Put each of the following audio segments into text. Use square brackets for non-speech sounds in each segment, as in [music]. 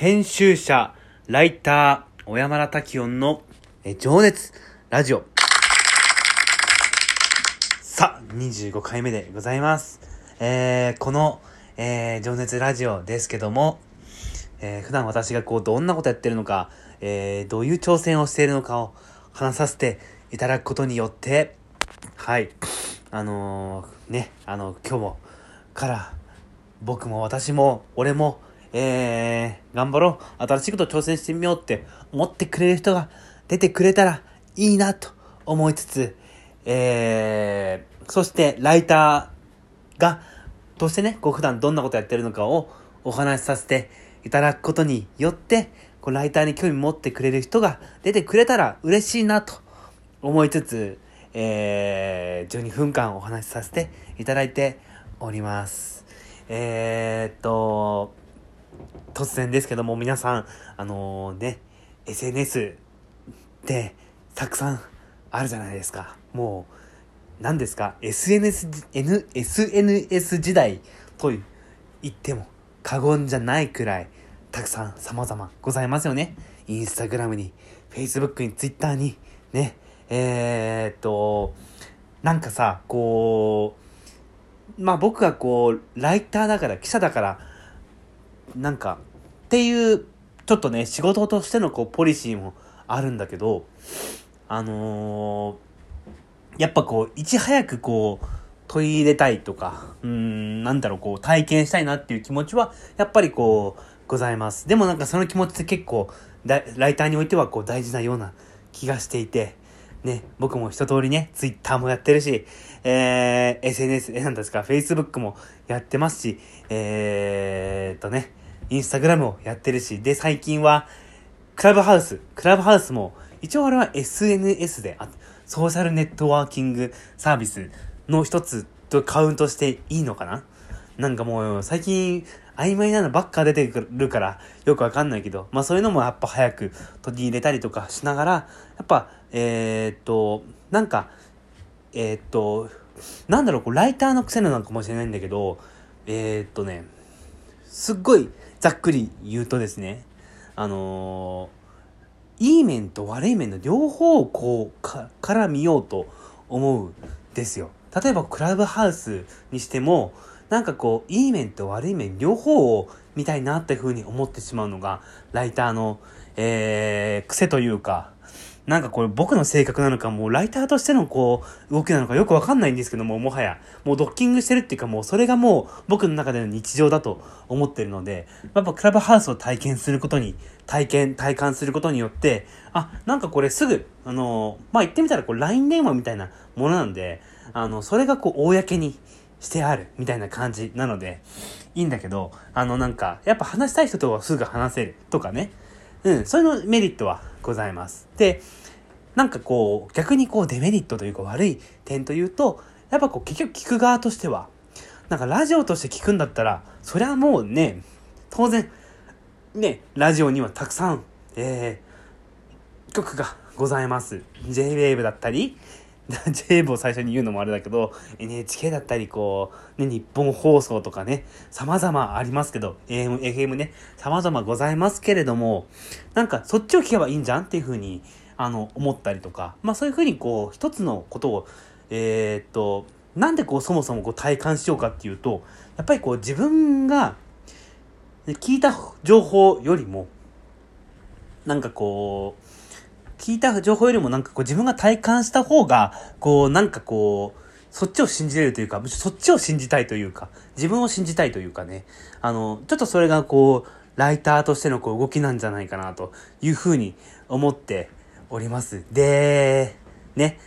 編集者、ライター、小山田滝音のえ情熱ラジオ。さあ、25回目でございます。えー、この、えー、情熱ラジオですけども、えー、普段私がこう、どんなことやってるのか、えー、どういう挑戦をしているのかを話させていただくことによって、はい、あのー、ね、あの、今日も、から、僕も私も、俺も、えー、頑張ろう。新しいこと挑戦してみようって思ってくれる人が出てくれたらいいなと思いつつ、えー、そしてライターが、としてね、こう普段どんなことやってるのかをお話しさせていただくことによって、こうライターに興味持ってくれる人が出てくれたら嬉しいなと思いつつ、えー、12分間お話しさせていただいております。えー、っと、突然ですけども皆さん、あのね、SNS ってたくさんあるじゃないですか。もう、何ですか ?SNS、N、SNS 時代と言っても過言じゃないくらいたくさん様々ございますよね。インスタグラムに、Facebook に、Twitter に、ね、えー、っと、なんかさ、こう、まあ僕がこう、ライターだから、記者だから、なんか、っていう、ちょっとね、仕事としてのこう、ポリシーもあるんだけど、あのー、やっぱこう、いち早くこう、取り入れたいとか、うん、なんだろう、こう、体験したいなっていう気持ちは、やっぱりこう、ございます。でもなんかその気持ちって結構、ライターにおいてはこう、大事なような気がしていて、ね、僕も一通りね、ツイッターもやってるし、えー、SNS、え、なんですか、Facebook もやってますし、えーっとね、インスタグラムをやってるし、で、最近は、クラブハウス、クラブハウスも、一応あれは SNS で、あソーシャルネットワーキングサービスの一つとカウントしていいのかな？なんかもう、最近、曖昧なのばっか出てくるから、よくわかんないけど、まあそういうのもやっぱ早く取り入れたりとかしながら、やっぱ、えー、っと、なんか、えー、っと、なんだろう、こう、ライターの癖なのかもしれないんだけど、えー、っとね、すっごいざっくり言うとですね、あのー、いい面と悪い面の両方をこう、か、から見ようと思うんですよ。例えばクラブハウスにしても、なんかこう、いい面と悪い面両方を見たいなっていうふうに思ってしまうのが、ライターの、えー、癖というか、なんかこれ僕の性格なのか、もうライターとしてのこう、動きなのかよくわかんないんですけども、もはや、もうドッキングしてるっていうかもうそれがもう僕の中での日常だと思ってるので、やっぱクラブハウスを体験することに、体験、体感することによって、あ、なんかこれすぐ、あの、まあ、言ってみたらこう LINE 電話みたいなものなんで、あの、それがこう公にしてあるみたいな感じなので、いいんだけど、あのなんか、やっぱ話したい人とはすぐ話せるとかね、うん、それのメリットはございます。で、なんかこう、逆にこうデメリットというか悪い点というと、やっぱこう結局聞く側としては、なんかラジオとして聞くんだったら、そりゃもうね、当然、ね、ラジオにはたくさん、えー、曲がございます。J-Wave だったり、[laughs] J-Wave を最初に言うのもあれだけど、NHK だったり、こう、ね、日本放送とかね、様々ありますけど、AM、FM ね、様々ございますけれども、なんかそっちを聞けばいいんじゃんっていうふうに、あの、思ったりとか、まあそういうふうにこう、一つのことを、えー、っと、なんでこう、そもそもこう体感しようかっていうと、やっぱりこう、自分が、聞いた情報よりも、なんかこう、聞いた情報よりもなんかこう自分が体感した方が、こうなんかこう、そっちを信じれるというか、むしろそっちを信じたいというか、自分を信じたいというかね、あの、ちょっとそれがこう、ライターとしてのこう動きなんじゃないかなというふうに思っております。で、ね、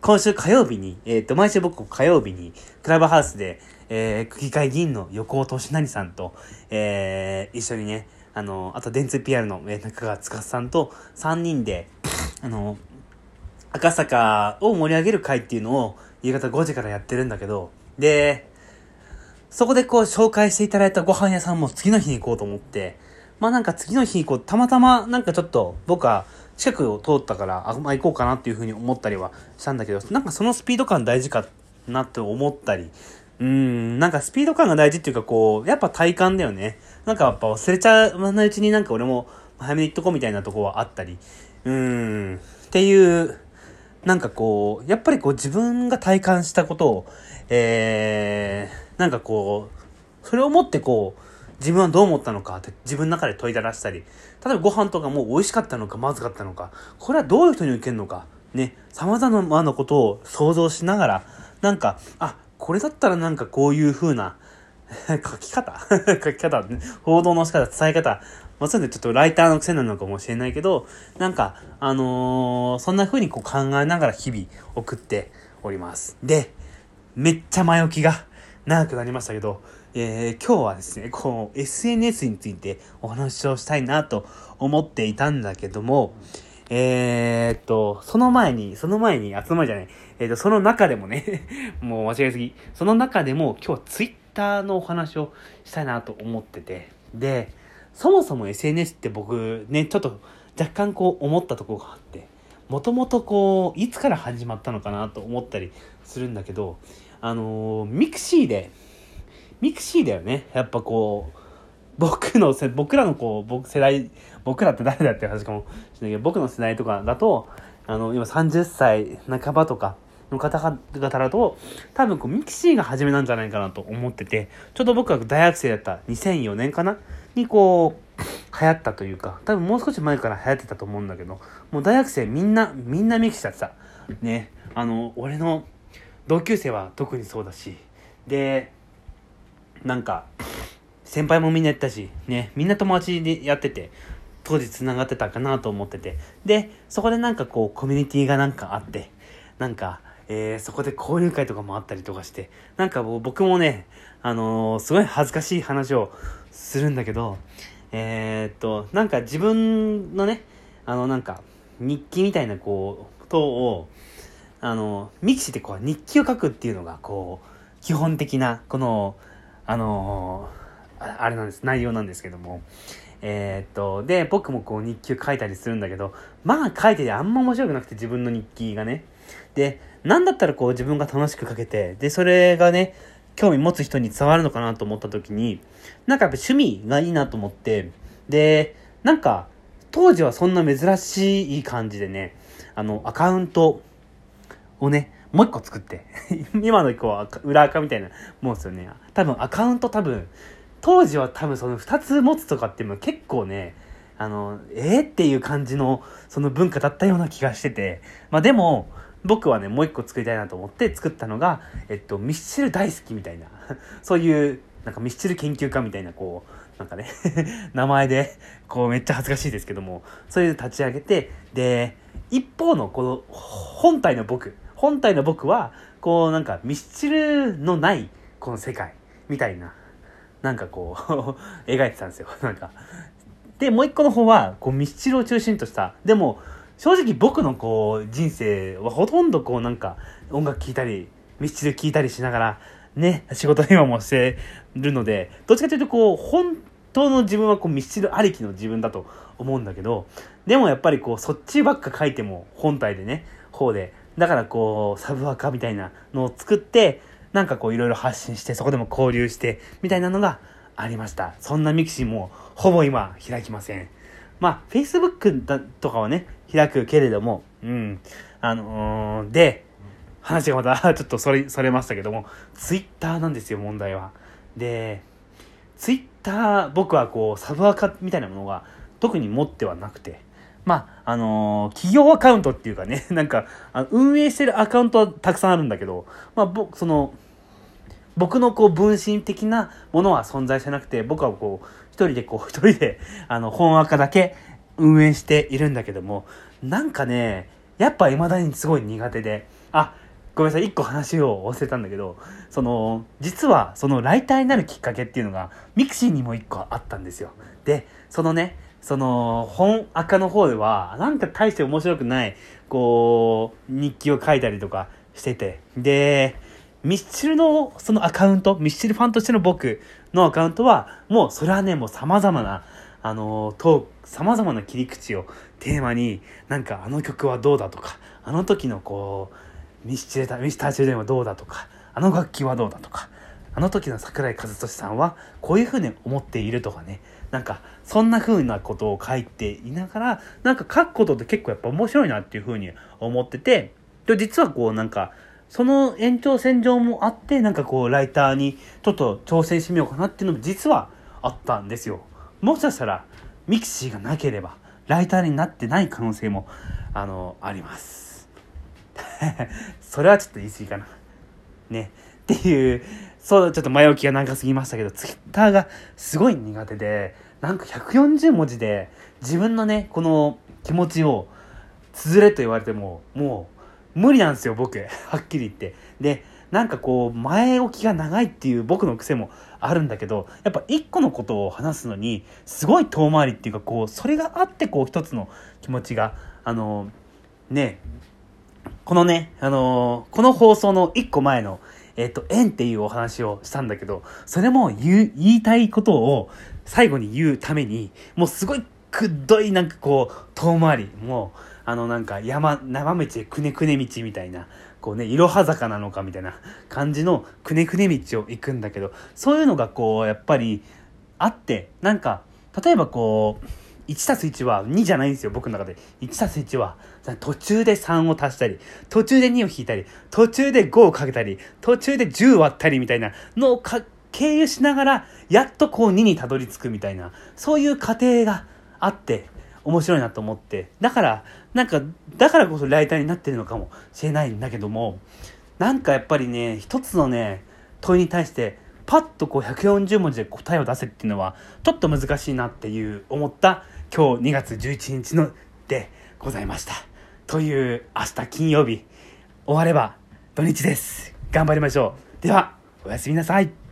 今週火曜日に、えっ、ー、と、毎週僕火曜日に、クラブハウスで、えー、区議会議員の横尾俊成さんと、えー、一緒にね、あの、あと、電通 PR の、中川司さんと3人で、あの、赤坂を盛り上げる会っていうのを夕方5時からやってるんだけど、で、そこでこう紹介していただいたご飯屋さんも次の日に行こうと思って、まあなんか次の日こう、たまたまなんかちょっと僕は近くを通ったから、あ、まあ行こうかなっていうふうに思ったりはしたんだけど、なんかそのスピード感大事かなって思ったりうん、なんかスピード感が大事っていうかこう、やっぱ体感だよね。なんかやっぱ忘れちゃわないうちになんか俺も早めに行っとこうみたいなとこはあったり、うん、っていう、なんかこう、やっぱりこう自分が体感したことを、えー、なんかこう、それをもってこう、自分はどう思ったのかって自分の中で問いただしたり、例えばご飯とかも美味しかったのかまずかったのか、これはどういう人に受けるのか、ね、様々なことを想像しながら、なんか、あ、これだったらなんかこういう風な [laughs] 書き方？[laughs] 書き方、報道の仕方、伝え方、まあ、そういうのちょっとライターの癖なのかもしれないけど、なんか、あのー、そんな風にこう考えながら日々送っております。で、めっちゃ前置きが長くなりましたけど、えー、今日はですね、こう、SNS についてお話をしたいなと思っていたんだけども、えー、っと、その前に、その前に、集まりじゃない、えー、っと、その中でもね [laughs] もう間違いすぎ、その中でも今日は Twitter のお話をしたいなと思ってて、で、そもそも SNS って僕ね、ちょっと若干こう思ったところがあって、もともとこう、いつから始まったのかなと思ったりするんだけど、あのー、 mixi で、mixi だよね。やっぱこう、僕の、僕らのこう、僕世代、僕らって誰だっていう話かもしれないけど、僕の世代とかだと、あの、今30歳半ばとかの方々だと、多分こう、 mixi が初めなんじゃないかなと思ってて、ちょうど僕が大学生だった2004年かな？にこう、流行ったというか、多分もう少し前から流行ってたと思うんだけど、もう大学生みんな、みんな mixi だってた。ね、あの、俺の同級生は特にそうだし、で、なんか、先輩もみんなやったし、ね、みんな友達でやってて、当時繋がってたかなと思ってて、で、そこでなんかこう、コミュニティがなんかあって、なんか、えー、そこで交流会とかもあったりとかして、なんかも僕もね、あのー、すごい恥ずかしい話をするんだけど、えー、っと、なんか自分のね、あのなんか、日記みたいなこう、とを、あの、ミキシってこう、日記を書くっていうのが、こう、基本的な、この、あのあれなんです、内容なんですけども。えー、っと、で、僕もこう日記を書いたりするんだけど、まあ書いててあんま面白くなくて自分の日記がね。で、なんだったらこう自分が楽しく書けて、で、それがね、興味持つ人に伝わるのかなと思った時に、なんかやっぱ趣味がいいなと思って、で、なんか、当時はそんな珍しい感じでね、あの、アカウントをね、もう一個作って、[laughs] 今の一個は裏垢みたいなもんですよね。多分アカウント多分、当時は多分その2つ持つとかっていうのは結構ね、あの、えー、っていう感じのその文化だったような気がしてて、まあでも、僕はね、もう一個作りたいなと思って作ったのが、えっと、ミスチル大好きみたいな、[laughs] そういう、なんかミスチル研究家みたいな、こう、なんかね [laughs] 名前で、こうめっちゃ恥ずかしいですけども、そういう立ち上げて、で、一方のこの本体の僕、本体の僕は、こうなんかミスチルのないこの世界みたいな。なんかこう [laughs] 描いてたんですよ。[laughs] なんか。で、もう一個の方は、こう、ミスチルを中心とした、でも、正直僕のこう、人生はほとんどこう、なんか、音楽聴いたり、ミスチル聴いたりしながら、ね、仕事今もしてるので、どっちかというとこう、本当の自分はこう、ミスチルありきの自分だと思うんだけど、でもやっぱりこう、そっちばっか書いても、本体でね、方で、だからこう、サブアカみたいなのを作って、なんかこういろいろ発信して、そこでも交流して、みたいなのがありました。そんな mixi もほぼ今開きません。まあ、Facebook だとかはね、開くけれども、うん。あのー、で、話がまた [laughs] ちょっとそれ、それましたけども、Twitter なんですよ、問題は。で、Twitter、僕はこう、サブアカみたいなものが特に持ってはなくて、まあ、あのー、企業アカウントっていうかね、[laughs] なんか、運営してるアカウントはたくさんあるんだけど、まあ、僕、その、僕のこう分身的なものは存在してなくて、僕はこう、一人でこう、一人で、あの、本赤だけ運営しているんだけども、なんかね、やっぱ未だにすごい苦手で、あ、ごめんなさい、一個話を忘れたんだけど、その、実はそのライターになるきっかけっていうのが、 mixi にも一個あったんですよ。で、そのね、その、本アカの方では、なんか大して面白くない、こう、日記を書いたりとかしてて、で、ミスチルのそのアカウント、ミスチルファンとしての僕のアカウントは、もうそれはね、もう様々な、あの、トーク、様々な切り口をテーマに、なんかあの曲はどうだとか、あの時のこう、ミスチルミスターチルデンはどうだとか、あの楽器はどうだとか、あの時の桜井和寿さんはこういうふうに思っているとかね。なんかそんな風なことを書いていながらなんか書くことって結構やっぱ面白いなっていう風に思っててで実はこうなんかその延長線上もあってなんかこうライターにちょっと挑戦してみようかなっていうのも実はあったんですよ。もしかしたらミキシーがなければライターになってない可能性もあのあります。[laughs] それはちょっと言い過ぎかな。ね。っていうそうちょっと前置きが長すぎましたけどツイッターがすごい苦手でなんか140文字で自分のねこの気持ちを綴れと言われてももう無理なんですよ僕。[laughs] はっきり言って。でなんかこう前置きが長いっていう僕の癖もあるんだけどやっぱ一個のことを話すのにすごい遠回りっていうかこうそれがあってこう一つの気持ちがあのねこのねあのこの放送の一個前のえっ、と、縁っていうお話をしたんだけど、それも言、言いたいことを最後に言うために、もうすごいくっどいなんかこう、遠回り、もう、あのなんか山、生道でくねくね道みたいな、こうね、いろは坂なのかみたいな感じのくねくね道を行くんだけど、そういうのがこう、やっぱりあって、なんか、例えばこう、1たす1は2じゃないんですよ、僕の中で。1たす1は、途中で3を足したり、途中で2を引いたり、途中で5をかけたり、途中で10割ったりみたいなのを経由しながら、やっとこう2にたどり着くみたいな、そういう過程があって、面白いなと思って。だから、なんか、だからこそライターになってるのかもしれないんだけども、なんかやっぱりね、一つのね、問いに対して、パッとこう140文字で答えを出せっていうのは、ちょっと難しいなっていう思った今日2月11日のでございました。という明日金曜日終われば土日です。頑張りましょう。では、おやすみなさい。